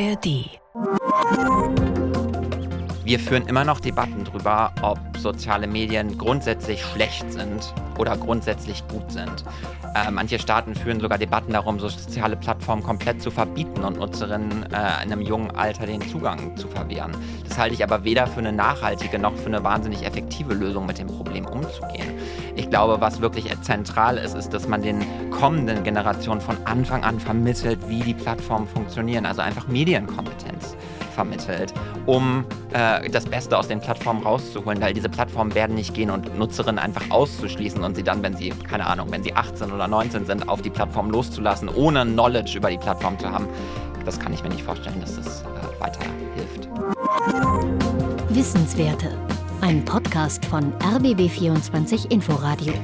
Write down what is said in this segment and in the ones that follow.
ARD. Wir führen immer noch Debatten darüber, ob soziale Medien grundsätzlich schlecht sind oder grundsätzlich gut sind. Äh, manche Staaten führen sogar Debatten darum, soziale Plattformen komplett zu verbieten und Nutzerinnen äh, in einem jungen Alter den Zugang zu verwehren. Das halte ich aber weder für eine nachhaltige noch für eine wahnsinnig effektive Lösung, mit dem Problem umzugehen. Ich glaube, was wirklich zentral ist, ist, dass man den kommenden Generationen von Anfang an vermittelt, wie die Plattformen funktionieren, also einfach Medienkompetenz vermittelt, um äh, das Beste aus den Plattformen rauszuholen, weil diese Plattformen werden nicht gehen und Nutzerinnen einfach auszuschließen und sie dann, wenn sie, keine Ahnung, wenn sie 18 oder 19 sind, auf die Plattform loszulassen, ohne Knowledge über die Plattform zu haben. Das kann ich mir nicht vorstellen, dass das äh, weiterhilft. Wissenswerte. Ein Podcast von RBB24 Inforadio.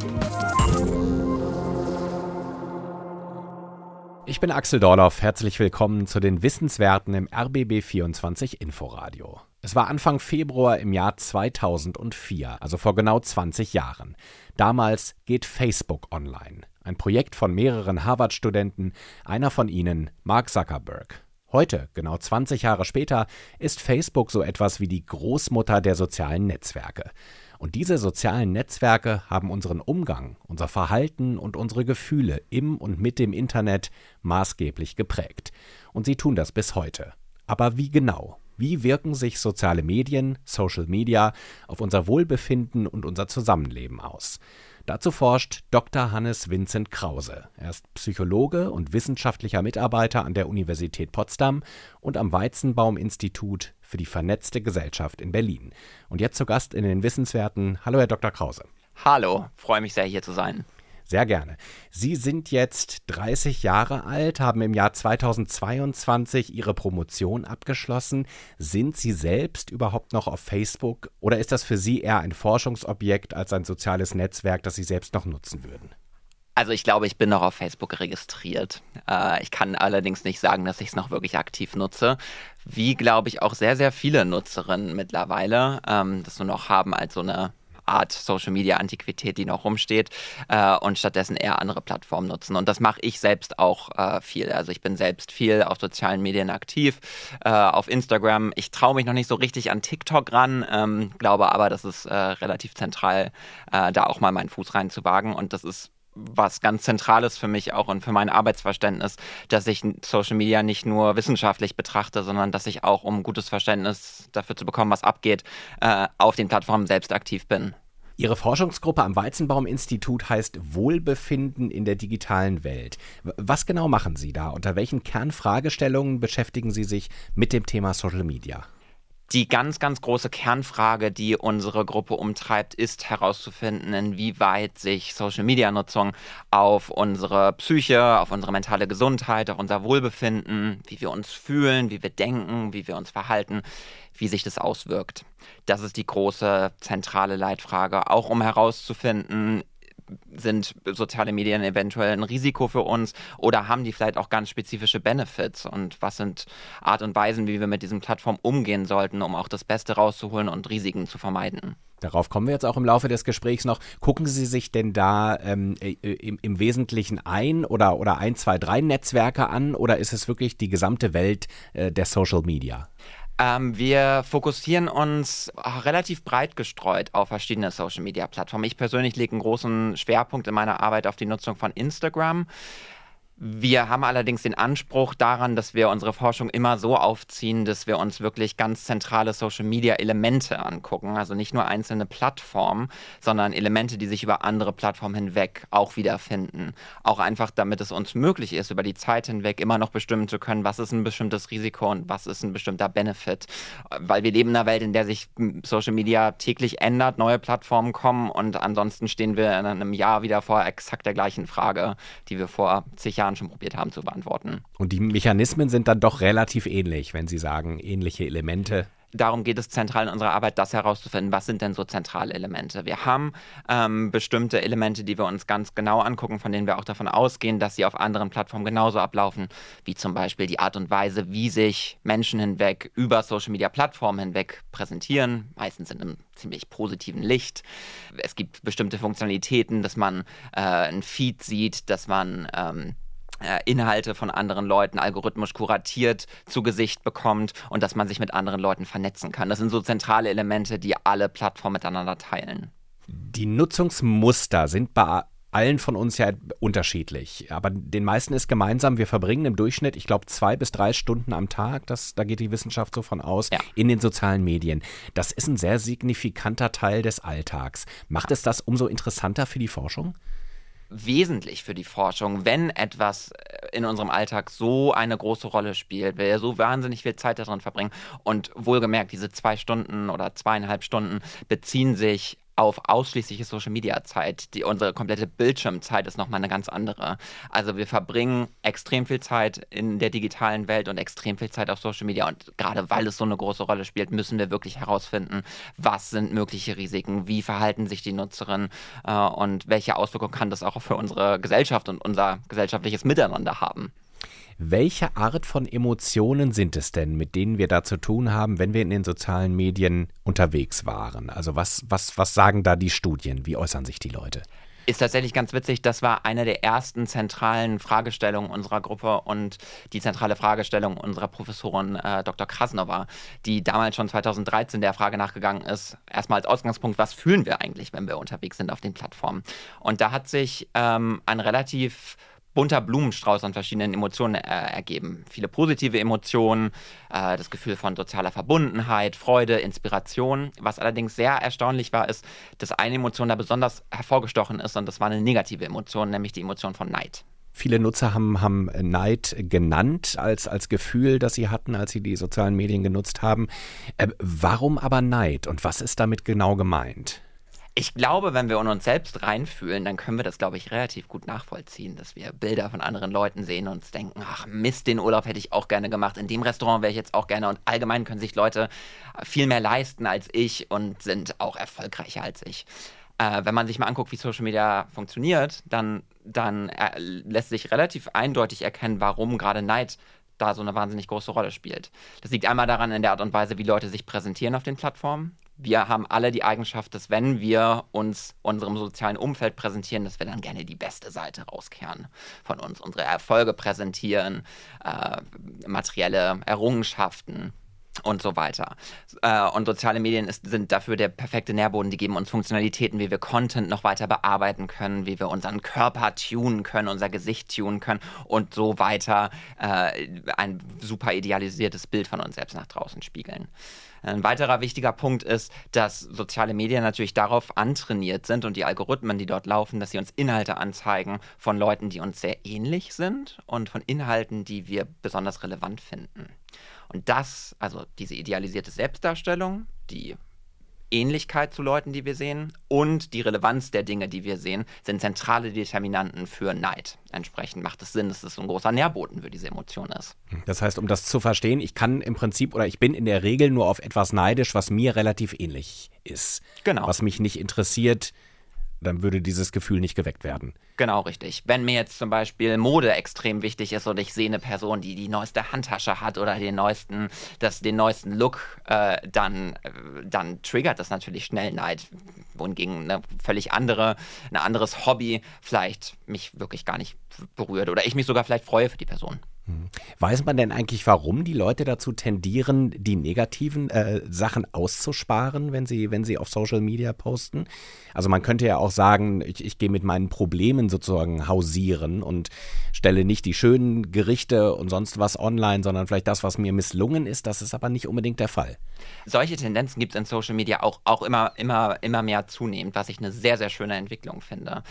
Ich bin Axel Dorloff. Herzlich willkommen zu den Wissenswerten im RBB24 Inforadio. Es war Anfang Februar im Jahr 2004, also vor genau 20 Jahren. Damals geht Facebook online. Ein Projekt von mehreren Harvard-Studenten, einer von ihnen Mark Zuckerberg. Heute, genau 20 Jahre später, ist Facebook so etwas wie die Großmutter der sozialen Netzwerke. Und diese sozialen Netzwerke haben unseren Umgang, unser Verhalten und unsere Gefühle im und mit dem Internet maßgeblich geprägt. Und sie tun das bis heute. Aber wie genau? Wie wirken sich soziale Medien, Social Media auf unser Wohlbefinden und unser Zusammenleben aus? Dazu forscht Dr. Hannes Vincent Krause. Er ist Psychologe und wissenschaftlicher Mitarbeiter an der Universität Potsdam und am Weizenbaum-Institut für die vernetzte Gesellschaft in Berlin. Und jetzt zu Gast in den Wissenswerten. Hallo, Herr Dr. Krause. Hallo, freue mich sehr, hier zu sein. Sehr gerne. Sie sind jetzt 30 Jahre alt, haben im Jahr 2022 Ihre Promotion abgeschlossen. Sind Sie selbst überhaupt noch auf Facebook oder ist das für Sie eher ein Forschungsobjekt als ein soziales Netzwerk, das Sie selbst noch nutzen würden? Also ich glaube, ich bin noch auf Facebook registriert. Äh, ich kann allerdings nicht sagen, dass ich es noch wirklich aktiv nutze. Wie, glaube ich, auch sehr, sehr viele Nutzerinnen mittlerweile ähm, das nur noch haben als so eine Art Social Media Antiquität, die noch rumsteht äh, und stattdessen eher andere Plattformen nutzen. Und das mache ich selbst auch äh, viel. Also ich bin selbst viel auf sozialen Medien aktiv, äh, auf Instagram. Ich traue mich noch nicht so richtig an TikTok ran, ähm, glaube aber, das ist äh, relativ zentral, äh, da auch mal meinen Fuß reinzuwagen. Und das ist was ganz Zentrales für mich auch und für mein Arbeitsverständnis, dass ich Social Media nicht nur wissenschaftlich betrachte, sondern dass ich auch, um gutes Verständnis dafür zu bekommen, was abgeht, äh, auf den Plattformen selbst aktiv bin. Ihre Forschungsgruppe am Weizenbaum-Institut heißt Wohlbefinden in der digitalen Welt. Was genau machen Sie da? Unter welchen Kernfragestellungen beschäftigen Sie sich mit dem Thema Social Media? Die ganz, ganz große Kernfrage, die unsere Gruppe umtreibt, ist herauszufinden, inwieweit sich Social-Media-Nutzung auf unsere Psyche, auf unsere mentale Gesundheit, auf unser Wohlbefinden, wie wir uns fühlen, wie wir denken, wie wir uns verhalten, wie sich das auswirkt. Das ist die große zentrale Leitfrage, auch um herauszufinden, sind soziale Medien eventuell ein Risiko für uns oder haben die vielleicht auch ganz spezifische Benefits und was sind Art und Weisen, wie wir mit diesen Plattformen umgehen sollten, um auch das Beste rauszuholen und Risiken zu vermeiden? Darauf kommen wir jetzt auch im Laufe des Gesprächs noch. Gucken Sie sich denn da ähm, äh, im, im, Wesentlichen ein oder, oder ein, zwei, drei Netzwerke an oder ist es wirklich die gesamte Welt äh, der Social Media? Ähm, wir fokussieren uns relativ breit gestreut auf verschiedene Social-Media-Plattformen. Ich persönlich lege einen großen Schwerpunkt in meiner Arbeit auf die Nutzung von Instagram. Wir haben allerdings den Anspruch daran, dass wir unsere Forschung immer so aufziehen, dass wir uns wirklich ganz zentrale Social-Media-Elemente angucken. Also nicht nur einzelne Plattformen, sondern Elemente, die sich über andere Plattformen hinweg auch wiederfinden. Auch einfach, damit es uns möglich ist, über die Zeit hinweg immer noch bestimmen zu können, was ist ein bestimmtes Risiko und was ist ein bestimmter Benefit. Weil wir leben in einer Welt, in der sich Social-Media täglich ändert, neue Plattformen kommen und ansonsten stehen wir in einem Jahr wieder vor exakt der gleichen Frage, die wir vor zig Jahren Jahren schon probiert haben zu beantworten. Und die Mechanismen sind dann doch relativ ähnlich, wenn Sie sagen, ähnliche Elemente darum geht es zentral in unserer Arbeit, das herauszufinden, was sind denn so zentrale Elemente. Wir haben ähm, bestimmte Elemente, die wir uns ganz genau angucken, von denen wir auch davon ausgehen, dass sie auf anderen Plattformen genauso ablaufen, wie zum Beispiel die Art und Weise, wie sich Menschen hinweg über Social-Media-Plattformen hinweg präsentieren, meistens in einem ziemlich positiven Licht. Es gibt bestimmte Funktionalitäten, dass man äh, ein Feed sieht, dass man ähm, äh, Inhalte von anderen Leuten algorithmisch kuratiert zu Gesicht bekommt und dass man sich mit anderen Leuten vernetzen kann. Das sind so zentrale Elemente, die alle Plattformen miteinander teilen. Die Nutzungsmuster sind bei allen von uns ja unterschiedlich. Aber den meisten ist gemeinsam, wir verbringen im Durchschnitt, ich glaube, zwei bis drei Stunden am Tag, das, da geht die Wissenschaft so von aus, ja. in den sozialen Medien. Das ist ein sehr signifikanter Teil des Alltags. Macht es das umso interessanter für die Forschung? Wesentlich für die Forschung, wenn etwas äh, in unserem Alltag so eine große Rolle spielt, wir so wahnsinnig viel Zeit darin verbringen. Und wohlgemerkt, diese zwei Stunden oder zweieinhalb Stunden beziehen sich auf ausschließliche Social Media Zeit. Die, unsere komplette Bildschirmzeit ist nochmal eine ganz andere. Also wir verbringen extrem viel Zeit in der digitalen Welt und extrem viel Zeit auf Social Media. Und gerade weil es so eine große Rolle spielt, müssen wir wirklich herausfinden, was sind mögliche Risiken, wie verhalten sich die Nutzerinnen äh, und welche Auswirkungen kann das auch für unsere Gesellschaft und unser gesellschaftliches Miteinander haben. Welche Art von Emotionen sind es denn, mit denen wir da zu tun haben, wenn wir in den sozialen Medien unterwegs waren? Also was, was, was sagen da die Studien? Wie äußern sich die Leute? Ist tatsächlich ganz witzig. Das war eine der ersten zentralen Fragestellungen unserer Gruppe und die zentrale Fragestellung unserer Professorin äh, Dr. Krasnova, die damals schon 2013 der Frage nachgegangen ist, erstmal als Ausgangspunkt, was fühlen wir eigentlich, wenn wir unterwegs sind auf den Plattformen? Und da hat sich ähm, ein relativ bunter Blumenstrauß an verschiedenen Emotionen äh, ergeben. Viele positive Emotionen, äh, das Gefühl von sozialer Verbundenheit, Freude, Inspiration. Was allerdings sehr erstaunlich war, ist, dass eine Emotion da besonders hervorgestochen ist und das war eine negative Emotion, nämlich die Emotion von Neid. Viele Nutzer haben, haben Neid genannt als, als Gefühl, das sie hatten, als sie die sozialen Medien genutzt haben. Äh, warum aber Neid und was ist damit genau gemeint? Ich glaube, wenn wir in uns selbst reinfühlen, dann können wir das, glaube ich, relativ gut nachvollziehen, dass wir Bilder von anderen Leuten sehen und uns denken, ach Mist, den Urlaub hätte ich auch gerne gemacht, in dem Restaurant wäre ich jetzt auch gerne und allgemein können sich Leute viel mehr leisten als ich und sind auch erfolgreicher als ich. Äh, wenn man sich mal anguckt, wie Social Media funktioniert, dann, dann äh, lässt sich relativ eindeutig erkennen, warum gerade Neid da so eine wahnsinnig große Rolle spielt. Das liegt einmal daran in der Art und Weise, wie Leute sich präsentieren auf den Plattformen wir haben alle die Eigenschaft, dass wenn wir uns unserem sozialen Umfeld präsentieren, dass wir dann gerne die beste Seite rauskehren von uns, unsere Erfolge präsentieren, äh, materielle Errungenschaften und so weiter. Äh, und soziale Medien ist, sind dafür der perfekte Nährboden. Die geben uns Funktionalitäten, wie wir Content noch weiter bearbeiten können, wie wir unseren Körper tunen können, unser Gesicht tunen können und so weiter äh, ein super idealisiertes Bild von uns selbst nach draußen spiegeln. Ein weiterer wichtiger Punkt ist, dass soziale Medien natürlich darauf antrainiert sind und die Algorithmen, die dort laufen, dass sie uns Inhalte anzeigen von Leuten, die uns sehr ähnlich sind und von Inhalten, die wir besonders relevant finden. Und das, also diese idealisierte Selbstdarstellung, die Ähnlichkeit zu Leuten, die wir sehen und die Relevanz der Dinge, die wir sehen, sind zentrale Determinanten für Neid. Entsprechend macht es Sinn, dass es ein großer Nährboden für diese Emotion ist. Das heißt, um das zu verstehen, ich kann im Prinzip oder ich bin in der Regel nur auf etwas neidisch, was mir relativ ähnlich ist. Genau. Was mich nicht interessiert, dann würde dieses Gefühl nicht geweckt werden. Genau, richtig. Wenn mir jetzt zum Beispiel Mode extrem wichtig ist und ich sehe eine Person, die die neueste Handtasche hat oder den neuesten, das, den neuesten Look, äh, dann, äh, dann triggert das natürlich schnell Neid. Wohingegen eine völlig andere, ein anderes Hobby vielleicht mich wirklich gar nicht berührt oder ich mich sogar vielleicht freue für die Person. Hm. Weiß man denn eigentlich, warum die Leute dazu tendieren, die negativen äh, Sachen auszusparen, wenn sie, wenn sie auf Social Media posten? Also man könnte ja auch sagen, ich, ich gehe mit meinen Problemen sozusagen hausieren und stelle nicht die schönen Gerichte und sonst was online, sondern vielleicht das, was mir misslungen ist. Das ist aber nicht unbedingt der Fall. Solche Tendenzen gibt es in Social Media auch, auch immer, immer, immer mehr zunehmend, was ich eine sehr, sehr schöne Entwicklung finde.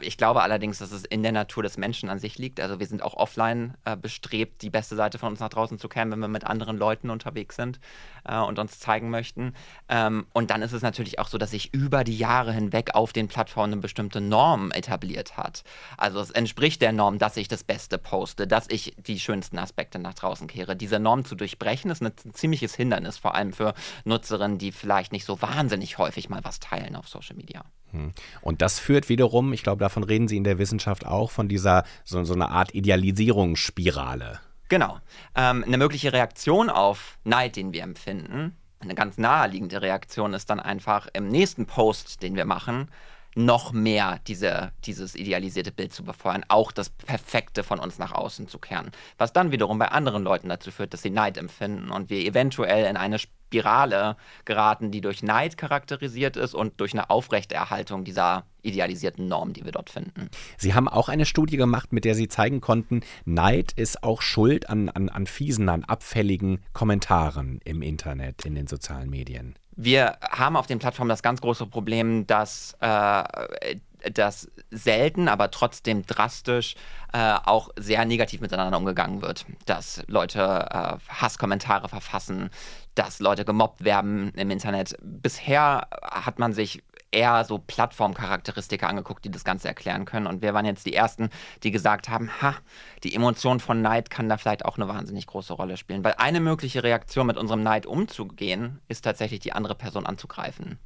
Ich glaube allerdings, dass es in der Natur des Menschen an sich liegt. Also wir sind auch offline äh, bestrebt, die beste Seite von uns nach draußen zu kennen, wenn wir mit anderen Leuten unterwegs sind äh, und uns zeigen möchten. Ähm, und dann ist es natürlich auch so, dass sich über die Jahre hinweg auf den Plattformen eine bestimmte Norm etabliert hat. Also es entspricht der Norm, dass ich das Beste poste, dass ich die schönsten Aspekte nach draußen kehre. Diese Norm zu durchbrechen ist ein ziemliches Hindernis, vor allem für Nutzerinnen, die vielleicht nicht so wahnsinnig häufig mal was teilen auf Social Media. Hm. Und das führt wiederum, ich glaube, davon reden Sie in der Wissenschaft auch, von dieser so, so einer Art Idealisierungsspirale. Genau. Ähm, eine mögliche Reaktion auf Neid, den wir empfinden, eine ganz naheliegende Reaktion ist dann einfach im nächsten Post, den wir machen, noch mehr diese, dieses idealisierte Bild zu befeuern, auch das Perfekte von uns nach außen zu kehren. Was dann wiederum bei anderen Leuten dazu führt, dass sie Neid empfinden und wir eventuell in eine Spirale geraten, die durch Neid charakterisiert ist und durch eine Aufrechterhaltung dieser idealisierten Norm, die wir dort finden. Sie haben auch eine Studie gemacht, mit der Sie zeigen konnten, Neid ist auch schuld an, an, an fiesen, an abfälligen Kommentaren im Internet, in den sozialen Medien. Wir haben auf den Plattformen das ganz große Problem, dass äh, dass selten, aber trotzdem drastisch äh, auch sehr negativ miteinander umgegangen wird. Dass Leute äh, Hasskommentare verfassen, dass Leute gemobbt werden im Internet. Bisher hat man sich eher so Plattformcharakteristika angeguckt, die das Ganze erklären können. Und wir waren jetzt die Ersten, die gesagt haben, ha, die Emotion von Neid kann da vielleicht auch eine wahnsinnig große Rolle spielen. Weil eine mögliche Reaktion mit unserem Neid umzugehen, ist tatsächlich die andere Person anzugreifen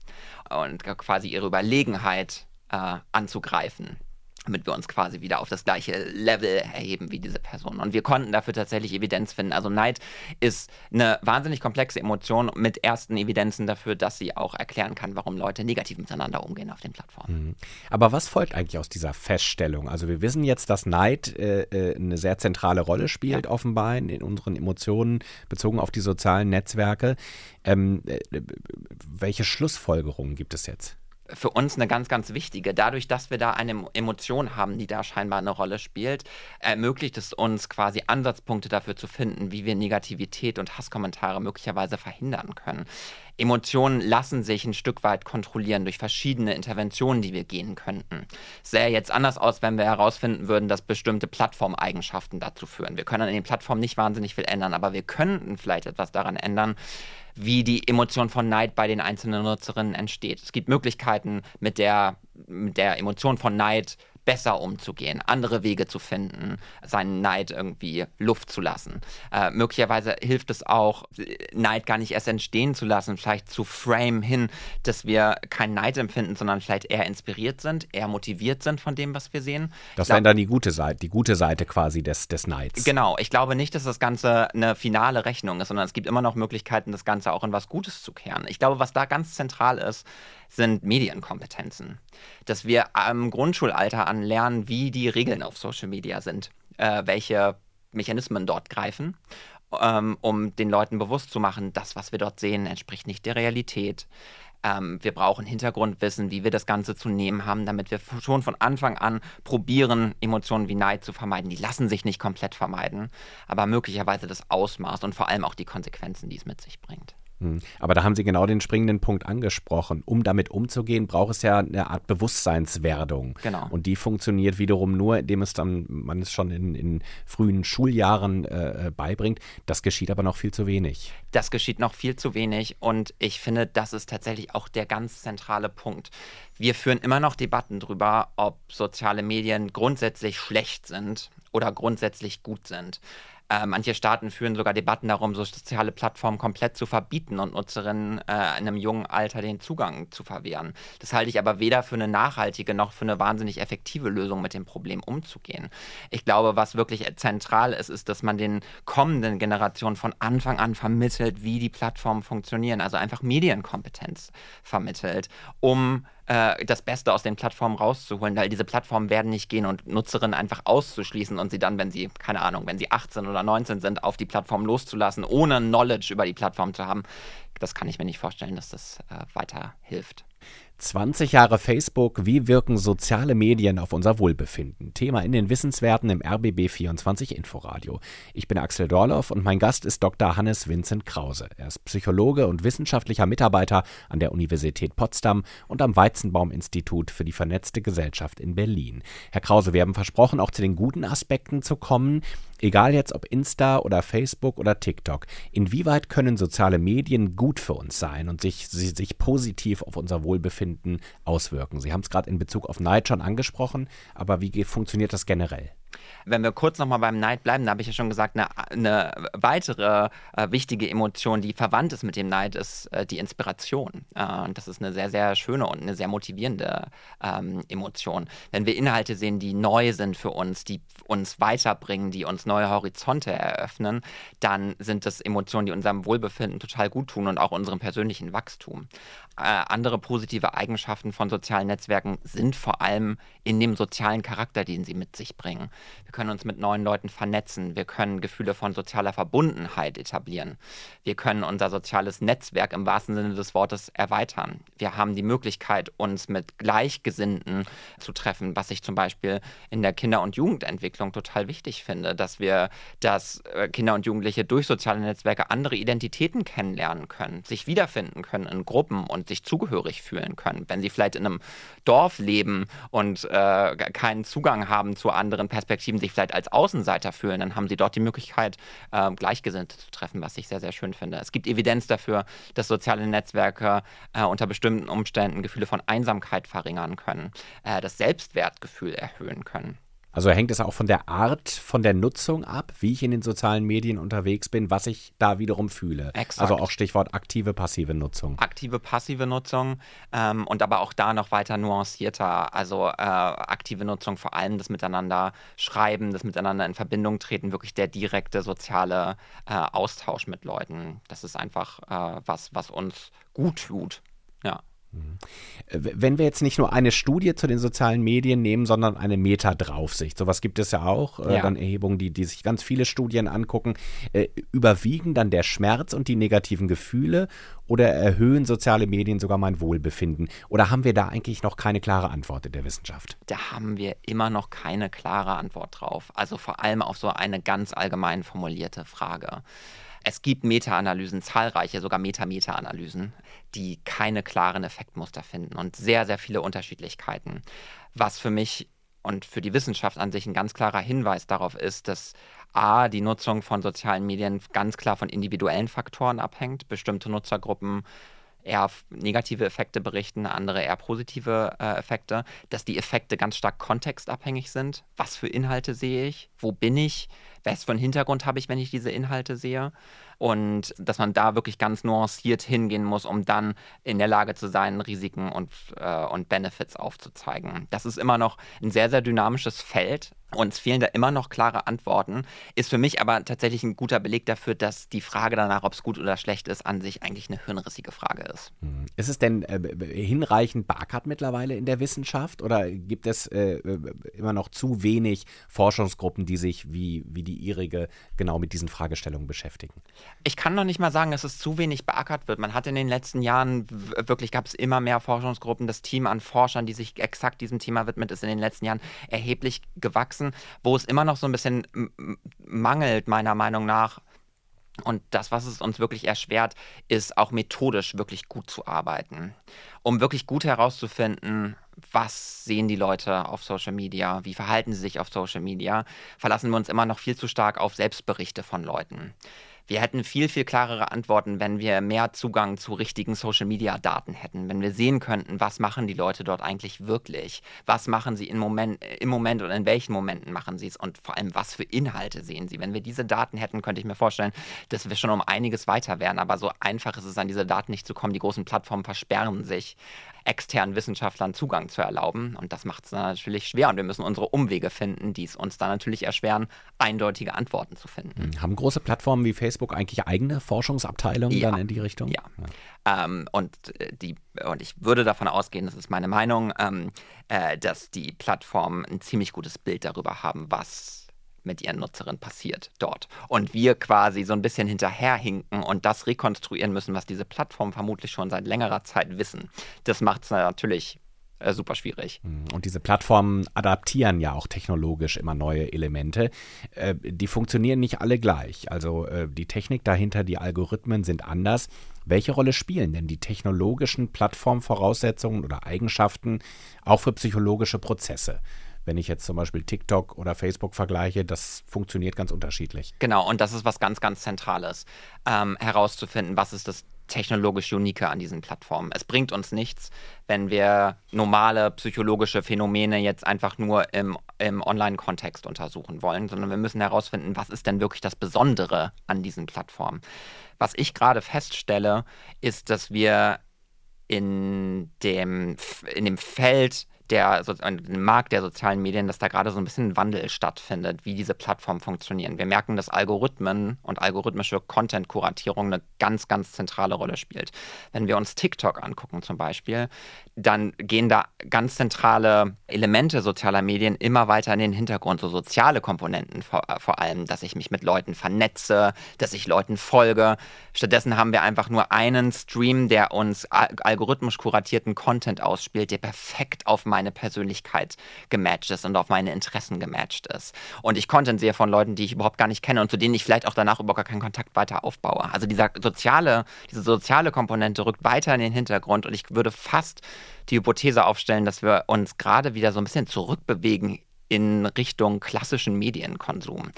und quasi ihre Überlegenheit äh, anzugreifen damit wir uns quasi wieder auf das gleiche Level erheben wie diese Person. Und wir konnten dafür tatsächlich Evidenz finden. Also Neid ist eine wahnsinnig komplexe Emotion mit ersten Evidenzen dafür, dass sie auch erklären kann, warum Leute negativ miteinander umgehen auf den Plattformen. Mhm. Aber was folgt eigentlich aus dieser Feststellung? Also wir wissen jetzt, dass Neid äh, äh eine sehr zentrale Rolle spielt, ja. offenbar in, unseren Emotionen bezogen auf die sozialen Netzwerke. Ähm, äh, welche Schlussfolgerungen gibt es jetzt? Für uns eine ganz, ganz wichtige. Dadurch, dass wir da eine Emotion haben, die da scheinbar eine Rolle spielt, ermöglicht es uns quasi Ansatzpunkte dafür zu finden, wie wir Negativität und Hasskommentare möglicherweise verhindern können. Emotionen lassen sich ein Stück weit kontrollieren durch verschiedene Interventionen, die wir gehen könnten. Es sähe jetzt anders aus, wenn wir herausfinden würden, dass bestimmte Plattformeigenschaften dazu führen. Wir können an den Plattformen nicht wahnsinnig viel ändern, aber wir könnten vielleicht etwas daran ändern, wie die Emotion von Neid bei den einzelnen Nutzerinnen entsteht. Es gibt Möglichkeiten, mit der, mit der Emotion von Neid besser umzugehen, andere Wege zu finden, seinen Neid irgendwie Luft zu lassen. Äh, möglicherweise hilft es auch, Neid gar nicht erst entstehen zu lassen, vielleicht zu frame hin, dass wir keinen Neid empfinden, sondern vielleicht eher inspiriert sind, eher motiviert sind von dem, was wir sehen. Das wäre dann die gute Seite, die gute Seite quasi des, des Neids. Genau, ich glaube nicht, dass das Ganze eine finale Rechnung ist, sondern es gibt immer noch Möglichkeiten, das Ganze auch in was Gutes zu kehren. Ich glaube, was da ganz zentral ist, sind Medienkompetenzen. Dass wir im Grundschulalter an lernen, wie die Regeln auf Social Media sind, äh, welche Mechanismen dort greifen, ähm, um den Leuten bewusst zu machen, das, was wir dort sehen, entspricht nicht der Realität. Ähm, wir brauchen Hintergrundwissen, wie wir das Ganze zu nehmen haben, damit wir schon von Anfang an probieren, Emotionen wie Neid zu vermeiden. Die lassen sich nicht komplett vermeiden, aber möglicherweise das Ausmaß und vor allem auch die Konsequenzen, die es mit sich bringt. Hm. Aber da haben Sie genau den springenden Punkt angesprochen. Um damit umzugehen, braucht es ja eine Art Bewusstseinswerdung. Genau. Und die funktioniert wiederum nur, indem es dann, man es schon in, in frühen Schuljahren äh, beibringt. Das geschieht aber noch viel zu wenig. Das geschieht noch viel zu wenig und ich finde, das ist tatsächlich auch der ganz zentrale Punkt. Wir führen immer noch Debatten darüber, ob soziale Medien grundsätzlich schlecht sind oder grundsätzlich gut sind. Äh, manche Staaten führen sogar Debatten darum, so soziale Plattformen komplett zu verbieten und Nutzerinnen äh, in einem jungen Alter den Zugang zu verwehren. Das halte ich aber weder für eine nachhaltige noch für eine wahnsinnig effektive Lösung, mit dem Problem umzugehen. Ich glaube, was wirklich zentral ist, ist, dass man den kommenden Generationen von Anfang an vermittelt, wie die Plattformen funktionieren. Also einfach Medienkompetenz vermittelt, um äh, das Beste aus den Plattformen rauszuholen, weil diese Plattformen werden nicht gehen und Nutzerinnen einfach auszuschließen und sie dann, wenn sie, keine Ahnung, wenn sie 18 oder 19 sind, auf die Plattform loszulassen, ohne Knowledge über die Plattform zu haben. Das kann ich mir nicht vorstellen, dass das äh, weiter hilft. 20 Jahre Facebook, wie wirken soziale Medien auf unser Wohlbefinden? Thema in den Wissenswerten im RBB 24 Inforadio. Ich bin Axel Dorloff und mein Gast ist Dr. Hannes Vincent Krause. Er ist Psychologe und wissenschaftlicher Mitarbeiter an der Universität Potsdam und am Weizenbaum Institut für die vernetzte Gesellschaft in Berlin. Herr Krause, wir haben versprochen, auch zu den guten Aspekten zu kommen. Egal jetzt ob Insta oder Facebook oder TikTok, inwieweit können soziale Medien gut für uns sein und sich, sich positiv auf unser Wohlbefinden auswirken? Sie haben es gerade in Bezug auf Neid schon angesprochen, aber wie funktioniert das generell? Wenn wir kurz nochmal beim Neid bleiben, da habe ich ja schon gesagt, eine, eine weitere äh, wichtige Emotion, die verwandt ist mit dem Neid, ist äh, die Inspiration. Äh, und das ist eine sehr, sehr schöne und eine sehr motivierende ähm, Emotion. Wenn wir Inhalte sehen, die neu sind für uns, die uns weiterbringen, die uns neue Horizonte eröffnen, dann sind das Emotionen, die unserem Wohlbefinden total gut tun und auch unserem persönlichen Wachstum. Äh, andere positive Eigenschaften von sozialen Netzwerken sind vor allem in dem sozialen Charakter, den sie mit sich bringen. Wir können uns mit neuen Leuten vernetzen, wir können Gefühle von sozialer Verbundenheit etablieren, wir können unser soziales Netzwerk im wahrsten Sinne des Wortes erweitern. Wir haben die Möglichkeit, uns mit Gleichgesinnten zu treffen, was ich zum Beispiel in der Kinder- und Jugendentwicklung total wichtig finde, dass wir, dass äh, Kinder und Jugendliche durch soziale Netzwerke andere Identitäten kennenlernen können, sich wiederfinden können in Gruppen und sich zugehörig fühlen können. Wenn sie vielleicht in einem Dorf leben und äh, keinen Zugang haben zu anderen Perspektiven, sich vielleicht als Außenseiter fühlen, dann haben sie dort die Möglichkeit, äh, Gleichgesinnte zu treffen, was ich sehr, sehr schön finde. Es gibt Evidenz dafür, dass soziale Netzwerke äh, unter bestimmten Umständen Gefühle von Einsamkeit verringern können, äh, das Selbstwertgefühl erhöhen können. Also hängt es auch von der Art, von der Nutzung ab, wie ich in den sozialen Medien unterwegs bin, was ich da wiederum fühle. Exakt. Also auch Stichwort aktive, passive Nutzung. Aktive, passive Nutzung ähm, und aber auch da noch weiter nuancierter. Also äh, aktive Nutzung vor allem das Miteinander schreiben, das Miteinander in Verbindung treten, wirklich der direkte soziale äh, Austausch mit Leuten. Das ist einfach äh, was, was uns gut tut. Ja. Wenn wir jetzt nicht nur eine Studie zu den sozialen Medien nehmen, sondern eine Meta-Draufsicht, sowas gibt es ja auch, äh, ja. dann Erhebungen, die, die sich ganz viele Studien angucken, äh, überwiegen dann der Schmerz und die negativen Gefühle oder erhöhen soziale Medien sogar mein Wohlbefinden? Oder haben wir da eigentlich noch keine klare Antwort in der Wissenschaft? Da haben wir immer noch keine klare Antwort drauf. Also vor allem auf so eine ganz allgemein formulierte Frage. Es gibt Meta-Analysen, zahlreiche, sogar Meta-Meta-Analysen, die keine klaren Effektmuster finden und sehr, sehr viele Unterschiedlichkeiten. Was für mich und für die Wissenschaft an sich ein ganz klarer Hinweis darauf ist, dass A, die Nutzung von sozialen Medien ganz klar von individuellen Faktoren abhängt. Bestimmte Nutzergruppen eher negative Effekte berichten, andere eher positive äh, Effekte, dass die Effekte ganz stark kontextabhängig sind. Was für Inhalte sehe ich? Wo bin ich? Was für einen Hintergrund habe ich, wenn ich diese Inhalte sehe? Und dass man da wirklich ganz nuanciert hingehen muss, um dann in der Lage zu sein, Risiken und, äh, und Benefits aufzuzeigen. Das ist immer noch ein sehr, sehr dynamisches Feld uns fehlen da immer noch klare Antworten. Ist für mich aber tatsächlich ein guter Beleg dafür, dass die Frage danach, ob es gut oder schlecht ist, an sich eigentlich eine hirnrissige Frage ist. Hm. Ist es denn äh, hinreichend beackert mittlerweile in der Wissenschaft oder gibt es äh, immer noch zu wenig Forschungsgruppen, die sich wie, wie die ihrige genau mit diesen Fragestellungen beschäftigen? Ich kann noch nicht mal sagen, dass es zu wenig beackert wird. Man hat in den letzten Jahren wirklich gab es immer mehr Forschungsgruppen. Das Team an Forschern, die sich exakt diesem Thema widmet, ist in den letzten Jahren erheblich gewachsen wo es immer noch so ein bisschen mangelt, meiner Meinung nach. Und das, was es uns wirklich erschwert, ist auch methodisch wirklich gut zu arbeiten. Um wirklich gut herauszufinden, was sehen die Leute auf Social Media, wie verhalten sie sich auf Social Media, verlassen wir uns immer noch viel zu stark auf Selbstberichte von Leuten. Wir hätten viel, viel klarere Antworten, wenn wir mehr Zugang zu richtigen Social-Media-Daten hätten, wenn wir sehen könnten, was machen die Leute dort eigentlich wirklich, was machen sie im Moment, im Moment und in welchen Momenten machen sie es und vor allem, was für Inhalte sehen sie. Wenn wir diese Daten hätten, könnte ich mir vorstellen, dass wir schon um einiges weiter wären, aber so einfach ist es, an diese Daten nicht zu kommen. Die großen Plattformen versperren sich externen Wissenschaftlern Zugang zu erlauben. Und das macht es natürlich schwer. Und wir müssen unsere Umwege finden, die es uns dann natürlich erschweren, eindeutige Antworten zu finden. Hm. Haben große Plattformen wie Facebook eigentlich eigene Forschungsabteilungen ja. dann in die Richtung? Ja. ja. Ähm, und, äh, die, und ich würde davon ausgehen, das ist meine Meinung, ähm, äh, dass die Plattformen ein ziemlich gutes Bild darüber haben, was mit ihren Nutzerinnen passiert dort. Und wir quasi so ein bisschen hinterherhinken und das rekonstruieren müssen, was diese Plattformen vermutlich schon seit längerer Zeit wissen. Das macht es natürlich äh, super schwierig. Hm, und diese Plattformen adaptieren ja auch technologisch immer neue Elemente. Äh, die funktionieren nicht alle gleich. Also äh, die Technik dahinter, die Algorithmen sind anders. Welche Rolle spielen denn die technologischen Plattformvoraussetzungen oder Eigenschaften auch für psychologische Prozesse? Wenn ich jetzt zum Beispiel TikTok oder Facebook vergleiche, das funktioniert ganz unterschiedlich. Genau, und das ist was ganz, ganz Zentrales, ähm, herauszufinden, was ist das technologisch Unique an diesen Plattformen. Es bringt uns nichts, wenn wir normale psychologische Phänomene jetzt einfach nur im, im Online-Kontext untersuchen wollen, sondern wir müssen herausfinden, was ist denn wirklich das Besondere an diesen Plattformen. Was ich gerade feststelle, ist, dass wir in dem, in dem Feld der so, Markt der sozialen Medien, dass da gerade so ein bisschen Wandel stattfindet, wie diese Plattformen funktionieren. Wir merken, dass Algorithmen und algorithmische Content-Kuratierung eine ganz, ganz zentrale Rolle spielt. Wenn wir uns TikTok angucken zum Beispiel, dann gehen da ganz zentrale Elemente sozialer Medien immer weiter in den Hintergrund, so soziale Komponenten vor, vor allem, dass ich mich mit Leuten vernetze, dass ich Leuten folge. Stattdessen haben wir einfach nur einen Stream, der uns algorithmisch kuratierten Content ausspielt, der perfekt auf meine Persönlichkeit gematcht ist und auf meine Interessen gematcht ist. Und ich Content sehe von Leuten, die ich überhaupt gar nicht kenne und zu denen ich vielleicht auch danach überhaupt gar keinen Kontakt weiter aufbaue. Also dieser soziale, diese soziale Komponente rückt weiter in den Hintergrund und ich würde fast die Hypothese aufstellen, dass wir uns gerade wieder so ein bisschen zurückbewegen in Richtung klassischen Medienkonsum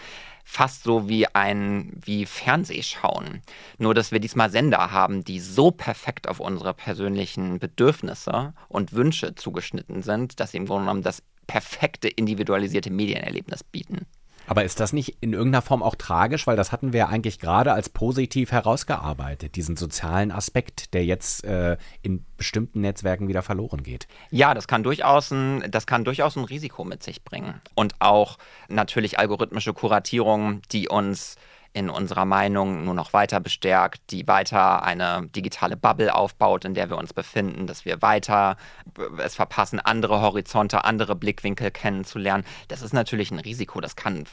fast so wie ein wie Fernsehschauen. Nur dass wir diesmal Sender haben, die so perfekt auf unsere persönlichen Bedürfnisse und Wünsche zugeschnitten sind, dass sie im Grunde genommen das perfekte individualisierte Medienerlebnis bieten. Aber ist das nicht in irgendeiner Form auch tragisch, weil das hatten wir ja eigentlich gerade als positiv herausgearbeitet, diesen sozialen Aspekt, der jetzt äh, in bestimmten Netzwerken wieder verloren geht? Ja, das kann durchaus ein, das kann durchaus ein Risiko mit sich bringen. Und auch natürlich algorithmische Kuratierung, die uns in unserer Meinung nur noch weiter bestärkt, die weiter eine digitale Bubble aufbaut, in der wir uns befinden, dass wir weiter es verpassen, andere Horizonte, andere Blickwinkel kennenzulernen. Das ist natürlich ein Risiko. Das kann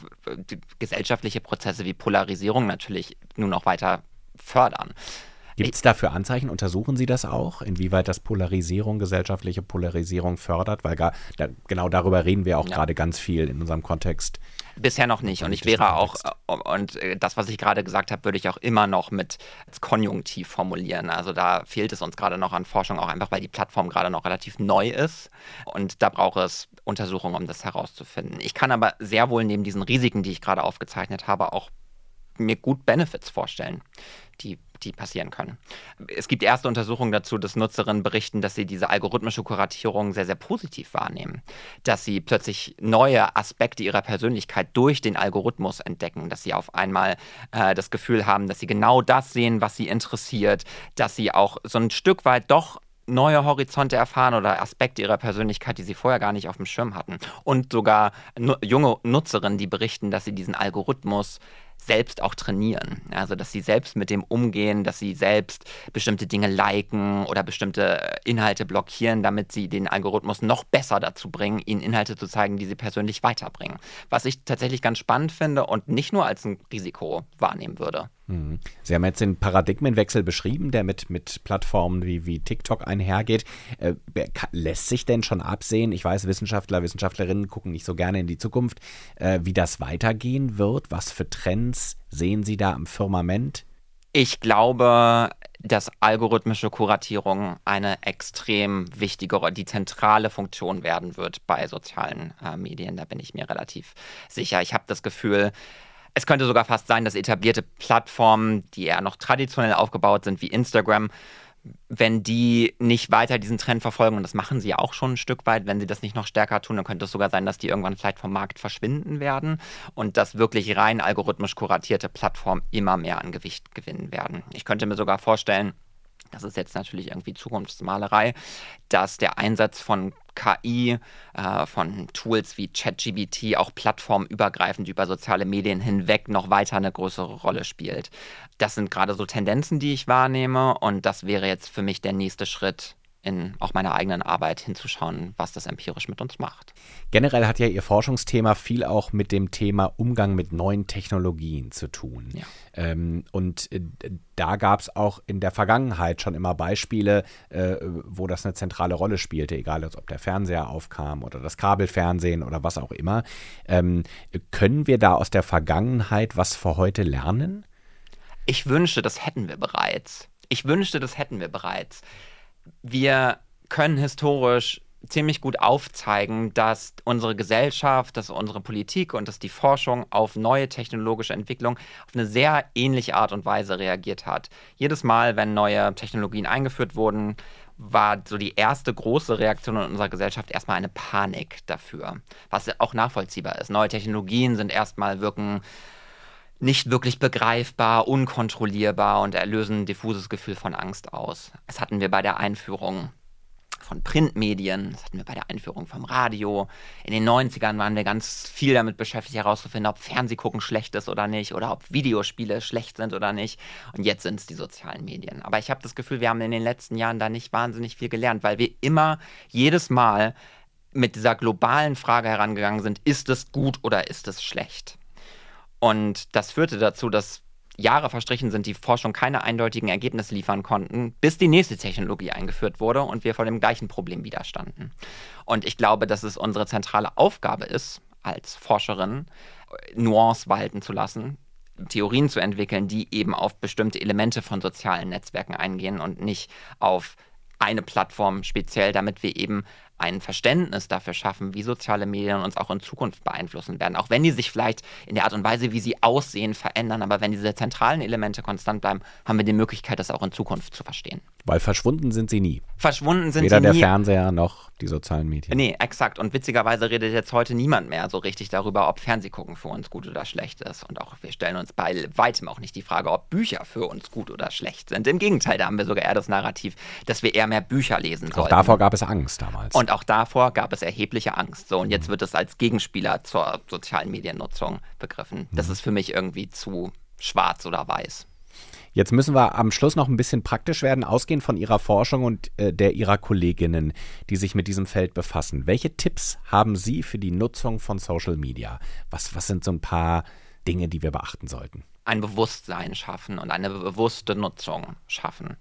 gesellschaftliche Prozesse wie Polarisierung natürlich nur noch weiter fördern. Gibt es dafür Anzeichen? Untersuchen Sie das auch, inwieweit das Polarisierung, gesellschaftliche Polarisierung fördert? Weil gar, da, genau darüber reden wir auch ja. gerade ganz viel in unserem Kontext. Bisher noch nicht. Und ich wäre auch, äh, und äh, das, was ich gerade gesagt habe, würde ich auch immer noch mit als Konjunktiv formulieren. Also da fehlt es uns gerade noch an Forschung, auch einfach, weil die Plattform gerade noch relativ neu ist. Und da braucht es Untersuchungen, um das herauszufinden. Ich kann aber sehr wohl neben diesen Risiken, die ich gerade aufgezeichnet habe, auch mir gut Benefits vorstellen, die die passieren können. Es gibt erste Untersuchungen dazu, dass Nutzerinnen berichten, dass sie diese algorithmische Kuratierung sehr, sehr positiv wahrnehmen. Dass sie plötzlich neue Aspekte ihrer Persönlichkeit durch den Algorithmus entdecken, dass sie auf einmal äh, das Gefühl haben, dass sie genau das sehen, was sie interessiert, dass sie auch so ein Stück weit doch neue Horizonte erfahren oder Aspekte ihrer Persönlichkeit, die sie vorher gar nicht auf dem Schirm hatten. Und sogar junge Nutzerinnen, die berichten, dass sie diesen Algorithmus selbst auch trainieren. Also, dass sie selbst mit dem umgehen, dass sie selbst bestimmte Dinge liken oder bestimmte Inhalte blockieren, damit sie den Algorithmus noch besser dazu bringen, ihnen Inhalte zu zeigen, die sie persönlich weiterbringen. Was ich tatsächlich ganz spannend finde und nicht nur als ein Risiko wahrnehmen würde. Mhm. Sie haben jetzt den Paradigmenwechsel beschrieben, der mit, mit Plattformen wie, wie TikTok einhergeht. Äh, lässt sich denn schon absehen? Ich weiß, Wissenschaftler, Wissenschaftlerinnen gucken nicht so gerne in die Zukunft, äh, wie das weitergehen wird. Was für Trends sehen Sie da am Firmament? Ich glaube, dass algorithmische Kuratierung eine extrem wichtige, die zentrale Funktion werden wird bei sozialen äh, Medien. Da bin ich mir relativ sicher. Ich habe das Gefühl, es könnte sogar fast sein, dass etablierte Plattformen, die eher noch traditionell aufgebaut sind, wie Instagram, wenn die nicht weiter diesen Trend verfolgen, und das machen sie ja auch schon ein Stück weit, wenn sie das nicht noch stärker tun, dann könnte es sogar sein, dass die irgendwann vielleicht vom Markt verschwinden werden und dass wirklich rein algorithmisch kuratierte Plattformen immer mehr an Gewicht gewinnen werden. Ich könnte mir sogar vorstellen, das ist jetzt natürlich irgendwie Zukunftsmalerei, dass der Einsatz von KI, äh, von Tools wie ChatGBT auch plattformübergreifend über soziale Medien hinweg noch weiter eine größere Rolle spielt. Das sind gerade so Tendenzen, die ich wahrnehme und das wäre jetzt für mich der nächste Schritt in auch meiner eigenen Arbeit hinzuschauen, was das empirisch mit uns macht. Generell hat ja Ihr Forschungsthema viel auch mit dem Thema Umgang mit neuen Technologien zu tun. Ja. Ähm, und äh, da gab es auch in der Vergangenheit schon immer Beispiele, äh, wo das eine zentrale Rolle spielte, egal ob der Fernseher aufkam oder das Kabelfernsehen oder was auch immer. Ähm, können wir da aus der Vergangenheit was für heute lernen? Ich wünschte, das hätten wir bereits. Ich wünschte, das hätten wir bereits wir können historisch ziemlich gut aufzeigen, dass unsere Gesellschaft, dass unsere Politik und dass die Forschung auf neue technologische Entwicklung auf eine sehr ähnliche Art und Weise reagiert hat. Jedes Mal, wenn neue Technologien eingeführt wurden, war so die erste große Reaktion in unserer Gesellschaft erstmal eine Panik dafür, was auch nachvollziehbar ist. Neue Technologien sind erstmal wirken nicht wirklich begreifbar, unkontrollierbar und erlösen ein diffuses Gefühl von Angst aus. Das hatten wir bei der Einführung von Printmedien, das hatten wir bei der Einführung vom Radio. In den 90ern waren wir ganz viel damit beschäftigt, herauszufinden, ob Fernsehgucken schlecht ist oder nicht oder ob Videospiele schlecht sind oder nicht. Und jetzt sind es die sozialen Medien. Aber ich habe das Gefühl, wir haben in den letzten Jahren da nicht wahnsinnig viel gelernt, weil wir immer jedes Mal mit dieser globalen Frage herangegangen sind, ist es gut oder ist es schlecht? Und das führte dazu, dass Jahre verstrichen sind, die Forschung keine eindeutigen Ergebnisse liefern konnten, bis die nächste Technologie eingeführt wurde und wir vor dem gleichen Problem widerstanden. Und ich glaube, dass es unsere zentrale Aufgabe ist, als Forscherin Nuance walten zu lassen, Theorien zu entwickeln, die eben auf bestimmte Elemente von sozialen Netzwerken eingehen und nicht auf eine Plattform speziell, damit wir eben ein Verständnis dafür schaffen, wie soziale Medien uns auch in Zukunft beeinflussen werden. Auch wenn die sich vielleicht in der Art und Weise, wie sie aussehen, verändern. Aber wenn diese zentralen Elemente konstant bleiben, haben wir die Möglichkeit, das auch in Zukunft zu verstehen. Weil verschwunden sind sie nie. Verschwunden sind Weder sie nie. Weder der Fernseher noch die sozialen Medien. Nee, exakt. Und witzigerweise redet jetzt heute niemand mehr so richtig darüber, ob Fernsehgucken für uns gut oder schlecht ist. Und auch wir stellen uns bei weitem auch nicht die Frage, ob Bücher für uns gut oder schlecht sind. Im Gegenteil, da haben wir sogar eher das Narrativ, dass wir eher mehr Bücher lesen sollen. Auch davor gab es Angst damals. Und auch davor gab es erhebliche Angst. So, und jetzt wird es als Gegenspieler zur sozialen Mediennutzung begriffen. Das mhm. ist für mich irgendwie zu schwarz oder weiß. Jetzt müssen wir am Schluss noch ein bisschen praktisch werden, ausgehend von Ihrer Forschung und äh, der Ihrer Kolleginnen, die sich mit diesem Feld befassen. Welche Tipps haben Sie für die Nutzung von Social Media? Was, was sind so ein paar Dinge, die wir beachten sollten? Ein Bewusstsein schaffen und eine bewusste Nutzung schaffen.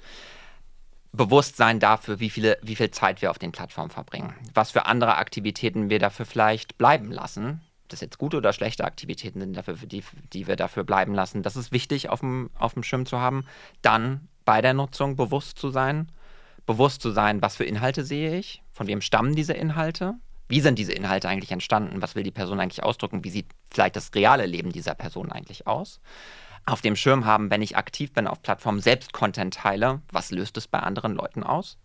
Bewusstsein dafür, wie, viele, wie viel Zeit wir auf den Plattformen verbringen, was für andere Aktivitäten wir dafür vielleicht bleiben lassen, das jetzt gute oder schlechte Aktivitäten sind, dafür, die, die wir dafür bleiben lassen. Das ist wichtig auf dem, auf dem Schirm zu haben. Dann bei der Nutzung bewusst zu sein. Bewusst zu sein, was für Inhalte sehe ich, von wem stammen diese Inhalte, wie sind diese Inhalte eigentlich entstanden, was will die Person eigentlich ausdrücken, wie sieht vielleicht das reale Leben dieser Person eigentlich aus. Auf dem Schirm haben, wenn ich aktiv bin auf Plattformen, selbst Content teile, was löst es bei anderen Leuten aus?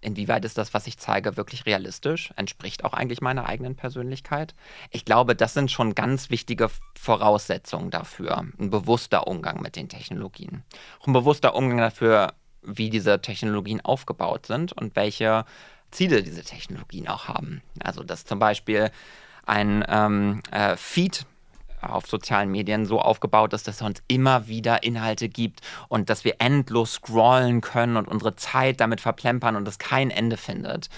Inwieweit ist das, was ich zeige, wirklich realistisch? Entspricht auch eigentlich meiner eigenen Persönlichkeit? Ich glaube, das sind schon ganz wichtige Voraussetzungen dafür. Ein bewusster Umgang mit den Technologien. Auch ein bewusster Umgang dafür, wie diese Technologien aufgebaut sind und welche Ziele diese Technologien auch haben. Also, dass zum Beispiel ein ähm, äh, Feed auf sozialen Medien so aufgebaut ist, dass es uns immer wieder Inhalte gibt und dass wir endlos scrollen können und unsere Zeit damit verplempern und es kein Ende findet.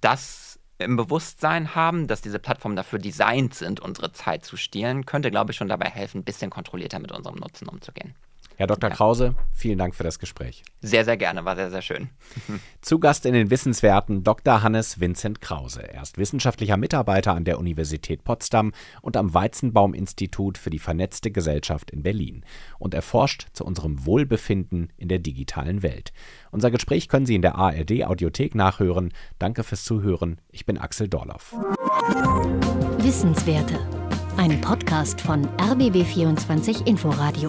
Das im Bewusstsein haben, dass diese Plattformen dafür designt sind, unsere Zeit zu stehlen, könnte, glaube ich, schon dabei helfen, ein bisschen kontrollierter mit unserem Nutzen umzugehen. Herr Dr. Ja. Krause, vielen Dank für das Gespräch. Sehr, sehr gerne, war sehr, sehr schön. Zu Gast in den Wissenswerten Dr. Hannes Vincent Krause. Er ist wissenschaftlicher Mitarbeiter an der Universität Potsdam und am Weizenbaum-Institut für die vernetzte Gesellschaft in Berlin. Und er forscht zu unserem Wohlbefinden in der digitalen Welt. Unser Gespräch können Sie in der ARD-Audiothek nachhören. Danke fürs Zuhören. Ich bin Axel Dorloff. Wissenswerte. Ein Podcast von RBB24 Inforadio.